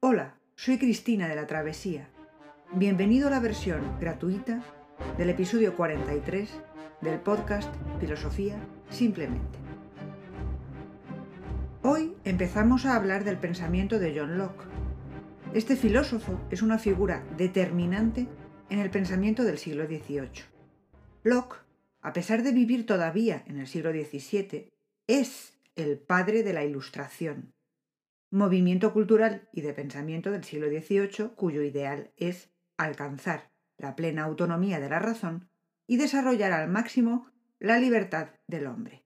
Hola, soy Cristina de la Travesía. Bienvenido a la versión gratuita del episodio 43 del podcast Filosofía Simplemente. Hoy empezamos a hablar del pensamiento de John Locke. Este filósofo es una figura determinante en el pensamiento del siglo XVIII. Locke, a pesar de vivir todavía en el siglo XVII, es el padre de la Ilustración, movimiento cultural y de pensamiento del siglo XVIII cuyo ideal es alcanzar la plena autonomía de la razón y desarrollar al máximo la libertad del hombre.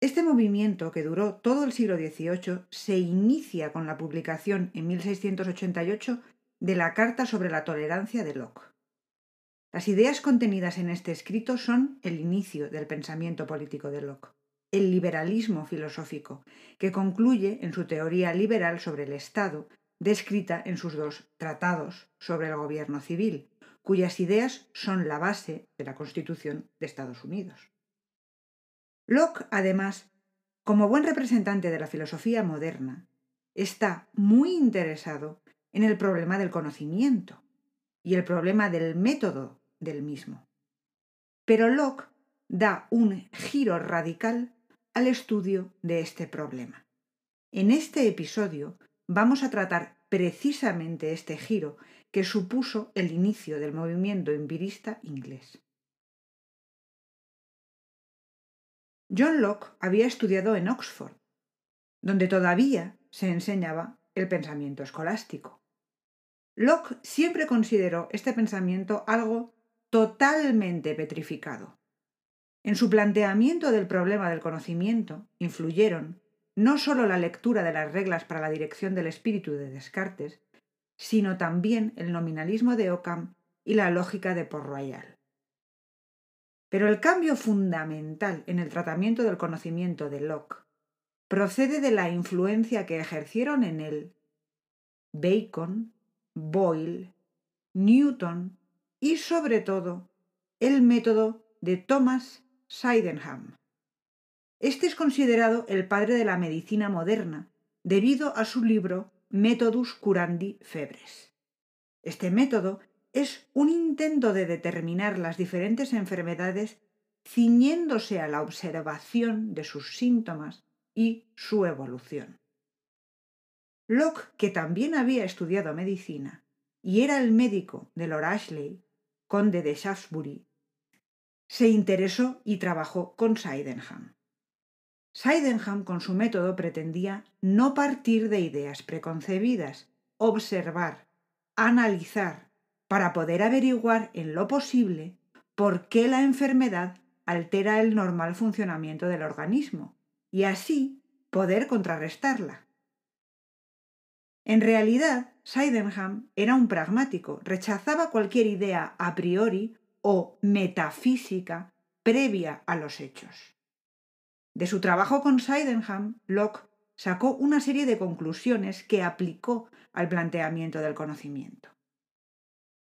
Este movimiento, que duró todo el siglo XVIII, se inicia con la publicación en 1688 de la Carta sobre la Tolerancia de Locke. Las ideas contenidas en este escrito son el inicio del pensamiento político de Locke el liberalismo filosófico, que concluye en su teoría liberal sobre el Estado, descrita en sus dos tratados sobre el gobierno civil, cuyas ideas son la base de la Constitución de Estados Unidos. Locke, además, como buen representante de la filosofía moderna, está muy interesado en el problema del conocimiento y el problema del método del mismo. Pero Locke da un giro radical al estudio de este problema. En este episodio vamos a tratar precisamente este giro que supuso el inicio del movimiento empirista inglés. John Locke había estudiado en Oxford, donde todavía se enseñaba el pensamiento escolástico. Locke siempre consideró este pensamiento algo totalmente petrificado. En su planteamiento del problema del conocimiento influyeron no sólo la lectura de las reglas para la dirección del espíritu de Descartes, sino también el nominalismo de Occam y la lógica de Port-Royal. Pero el cambio fundamental en el tratamiento del conocimiento de Locke procede de la influencia que ejercieron en él Bacon, Boyle, Newton y sobre todo el método de Thomas Sydenham. Este es considerado el padre de la medicina moderna, debido a su libro Methodus Curandi Febres. Este método es un intento de determinar las diferentes enfermedades ciñéndose a la observación de sus síntomas y su evolución. Locke, que también había estudiado medicina y era el médico de Lord Ashley, conde de Shaftesbury, se interesó y trabajó con Sydenham. Sydenham con su método pretendía no partir de ideas preconcebidas, observar, analizar, para poder averiguar en lo posible por qué la enfermedad altera el normal funcionamiento del organismo y así poder contrarrestarla. En realidad, Sydenham era un pragmático, rechazaba cualquier idea a priori o metafísica previa a los hechos. De su trabajo con Sydenham, Locke sacó una serie de conclusiones que aplicó al planteamiento del conocimiento.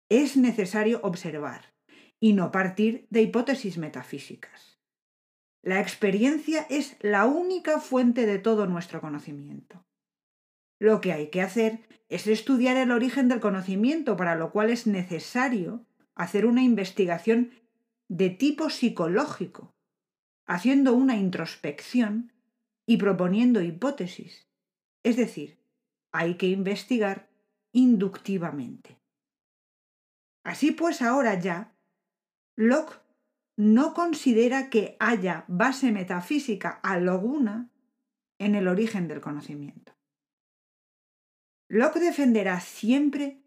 Es necesario observar y no partir de hipótesis metafísicas. La experiencia es la única fuente de todo nuestro conocimiento. Lo que hay que hacer es estudiar el origen del conocimiento, para lo cual es necesario hacer una investigación de tipo psicológico, haciendo una introspección y proponiendo hipótesis. Es decir, hay que investigar inductivamente. Así pues, ahora ya, Locke no considera que haya base metafísica alguna en el origen del conocimiento. Locke defenderá siempre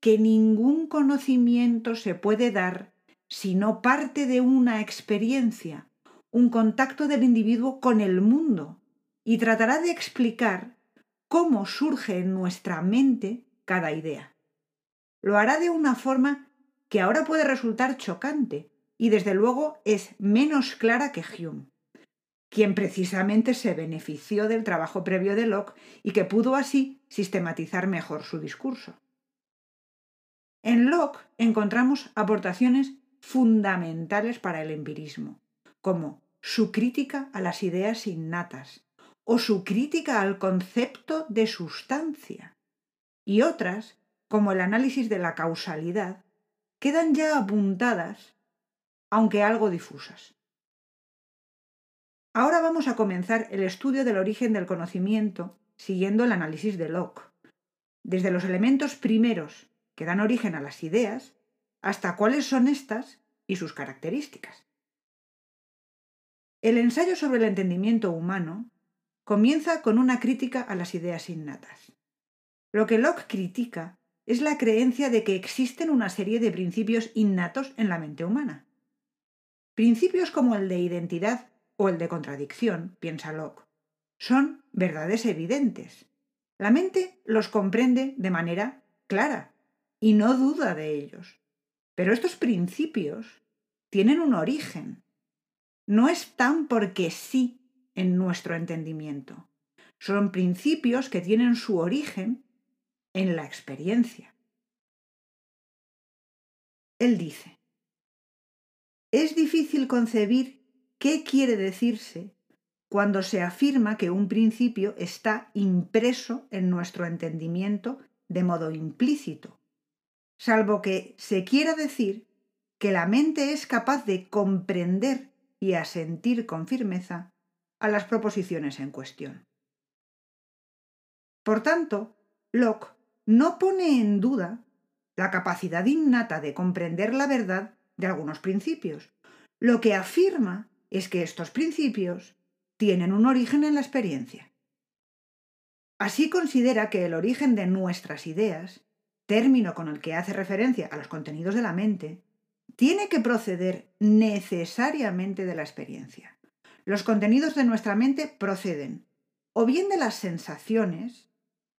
que ningún conocimiento se puede dar si no parte de una experiencia, un contacto del individuo con el mundo, y tratará de explicar cómo surge en nuestra mente cada idea. Lo hará de una forma que ahora puede resultar chocante y desde luego es menos clara que Hume, quien precisamente se benefició del trabajo previo de Locke y que pudo así sistematizar mejor su discurso. En Locke encontramos aportaciones fundamentales para el empirismo, como su crítica a las ideas innatas o su crítica al concepto de sustancia, y otras, como el análisis de la causalidad, quedan ya apuntadas, aunque algo difusas. Ahora vamos a comenzar el estudio del origen del conocimiento siguiendo el análisis de Locke, desde los elementos primeros que dan origen a las ideas hasta cuáles son estas y sus características. El ensayo sobre el entendimiento humano comienza con una crítica a las ideas innatas. Lo que Locke critica es la creencia de que existen una serie de principios innatos en la mente humana. Principios como el de identidad o el de contradicción, piensa Locke, son verdades evidentes. La mente los comprende de manera clara y no duda de ellos. Pero estos principios tienen un origen. No están porque sí en nuestro entendimiento. Son principios que tienen su origen en la experiencia. Él dice, es difícil concebir ¿Qué quiere decirse cuando se afirma que un principio está impreso en nuestro entendimiento de modo implícito? Salvo que se quiera decir que la mente es capaz de comprender y asentir con firmeza a las proposiciones en cuestión. Por tanto, Locke no pone en duda la capacidad innata de comprender la verdad de algunos principios. Lo que afirma es que estos principios tienen un origen en la experiencia. Así considera que el origen de nuestras ideas, término con el que hace referencia a los contenidos de la mente, tiene que proceder necesariamente de la experiencia. Los contenidos de nuestra mente proceden o bien de las sensaciones,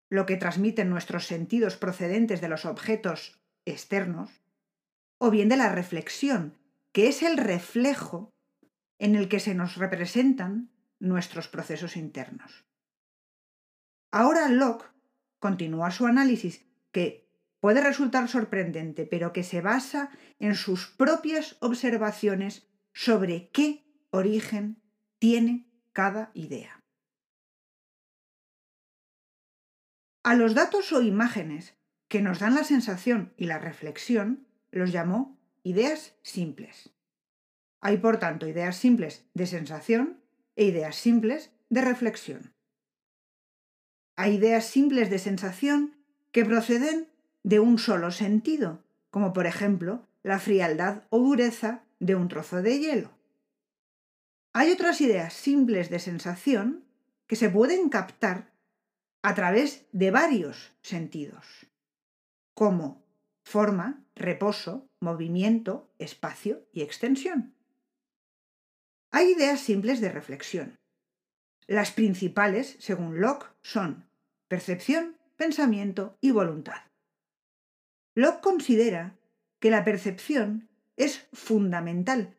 lo que transmiten nuestros sentidos procedentes de los objetos externos, o bien de la reflexión, que es el reflejo en el que se nos representan nuestros procesos internos. Ahora Locke continúa su análisis que puede resultar sorprendente, pero que se basa en sus propias observaciones sobre qué origen tiene cada idea. A los datos o imágenes que nos dan la sensación y la reflexión los llamó ideas simples. Hay, por tanto, ideas simples de sensación e ideas simples de reflexión. Hay ideas simples de sensación que proceden de un solo sentido, como por ejemplo la frialdad o dureza de un trozo de hielo. Hay otras ideas simples de sensación que se pueden captar a través de varios sentidos, como forma, reposo, movimiento, espacio y extensión. Hay ideas simples de reflexión. Las principales, según Locke, son percepción, pensamiento y voluntad. Locke considera que la percepción es fundamental,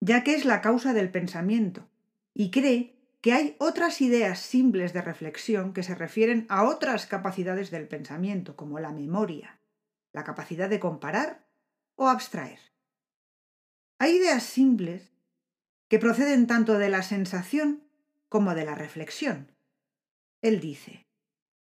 ya que es la causa del pensamiento, y cree que hay otras ideas simples de reflexión que se refieren a otras capacidades del pensamiento, como la memoria, la capacidad de comparar o abstraer. Hay ideas simples que proceden tanto de la sensación como de la reflexión. Él dice,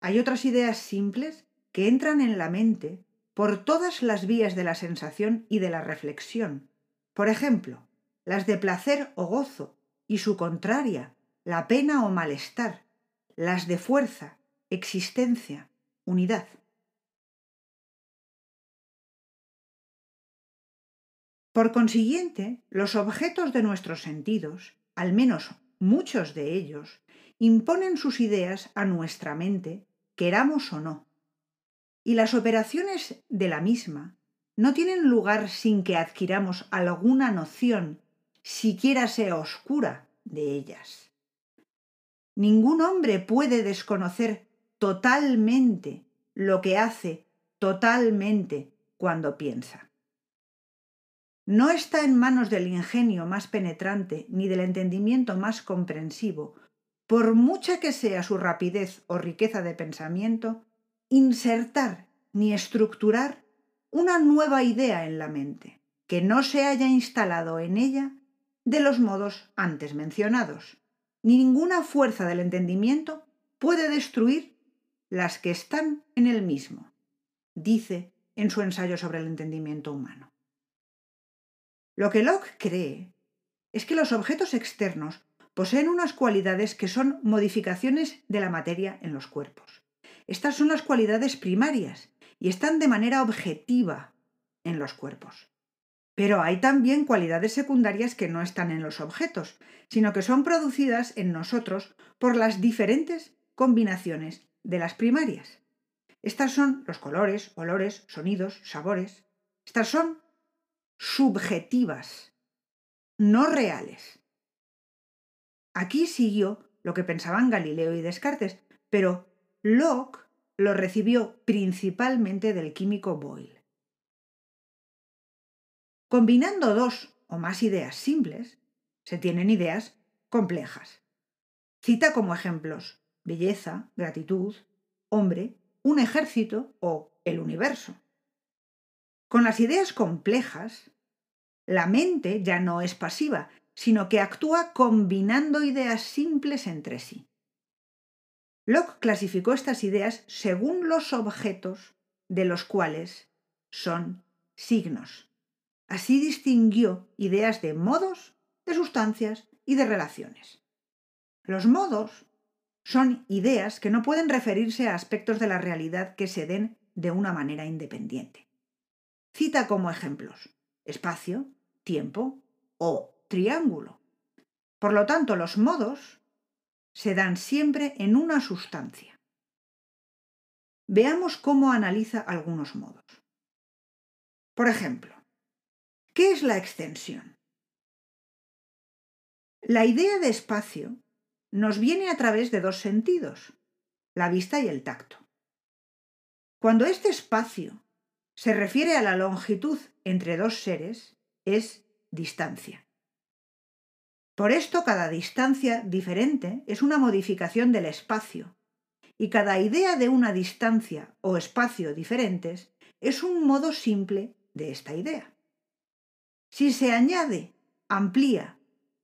hay otras ideas simples que entran en la mente por todas las vías de la sensación y de la reflexión. Por ejemplo, las de placer o gozo y su contraria, la pena o malestar, las de fuerza, existencia, unidad. Por consiguiente, los objetos de nuestros sentidos, al menos muchos de ellos, imponen sus ideas a nuestra mente, queramos o no. Y las operaciones de la misma no tienen lugar sin que adquiramos alguna noción, siquiera sea oscura, de ellas. Ningún hombre puede desconocer totalmente lo que hace totalmente cuando piensa. No está en manos del ingenio más penetrante ni del entendimiento más comprensivo, por mucha que sea su rapidez o riqueza de pensamiento, insertar ni estructurar una nueva idea en la mente, que no se haya instalado en ella de los modos antes mencionados, ni ninguna fuerza del entendimiento puede destruir las que están en el mismo, dice en su ensayo sobre el entendimiento humano. Lo que Locke cree es que los objetos externos poseen unas cualidades que son modificaciones de la materia en los cuerpos. Estas son las cualidades primarias y están de manera objetiva en los cuerpos. Pero hay también cualidades secundarias que no están en los objetos, sino que son producidas en nosotros por las diferentes combinaciones de las primarias. Estas son los colores, olores, sonidos, sabores. Estas son subjetivas, no reales. Aquí siguió lo que pensaban Galileo y Descartes, pero Locke lo recibió principalmente del químico Boyle. Combinando dos o más ideas simples, se tienen ideas complejas. Cita como ejemplos belleza, gratitud, hombre, un ejército o el universo. Con las ideas complejas, la mente ya no es pasiva, sino que actúa combinando ideas simples entre sí. Locke clasificó estas ideas según los objetos de los cuales son signos. Así distinguió ideas de modos, de sustancias y de relaciones. Los modos son ideas que no pueden referirse a aspectos de la realidad que se den de una manera independiente. Cita como ejemplos espacio, tiempo o triángulo. Por lo tanto, los modos se dan siempre en una sustancia. Veamos cómo analiza algunos modos. Por ejemplo, ¿Qué es la extensión? La idea de espacio nos viene a través de dos sentidos, la vista y el tacto. Cuando este espacio se refiere a la longitud entre dos seres, es distancia. Por esto cada distancia diferente es una modificación del espacio, y cada idea de una distancia o espacio diferentes es un modo simple de esta idea. Si se añade, amplía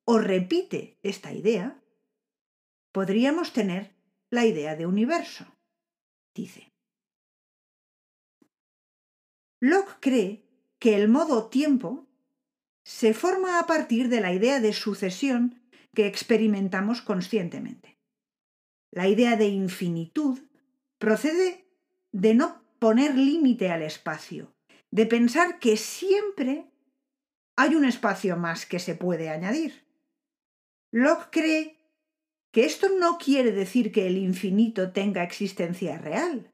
o repite esta idea, podríamos tener la idea de universo, dice. Locke cree que el modo tiempo se forma a partir de la idea de sucesión que experimentamos conscientemente. La idea de infinitud procede de no poner límite al espacio, de pensar que siempre hay un espacio más que se puede añadir. Locke cree que esto no quiere decir que el infinito tenga existencia real.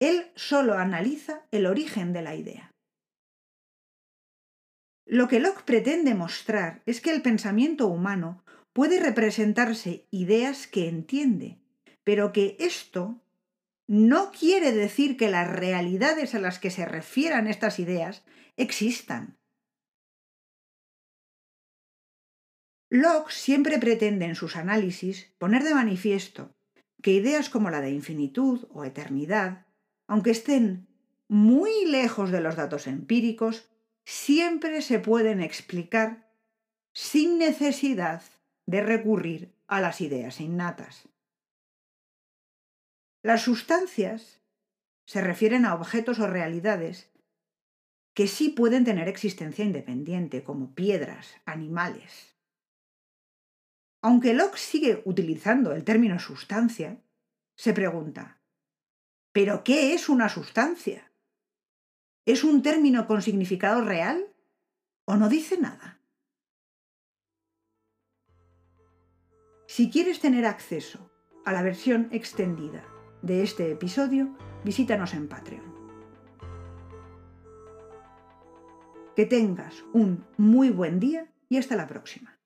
Él solo analiza el origen de la idea. Lo que Locke pretende mostrar es que el pensamiento humano puede representarse ideas que entiende, pero que esto no quiere decir que las realidades a las que se refieran estas ideas existan. Locke siempre pretende en sus análisis poner de manifiesto que ideas como la de infinitud o eternidad, aunque estén muy lejos de los datos empíricos, siempre se pueden explicar sin necesidad de recurrir a las ideas innatas. Las sustancias se refieren a objetos o realidades que sí pueden tener existencia independiente, como piedras, animales, aunque Locke sigue utilizando el término sustancia, se pregunta, ¿pero qué es una sustancia? ¿Es un término con significado real o no dice nada? Si quieres tener acceso a la versión extendida de este episodio, visítanos en Patreon. Que tengas un muy buen día y hasta la próxima.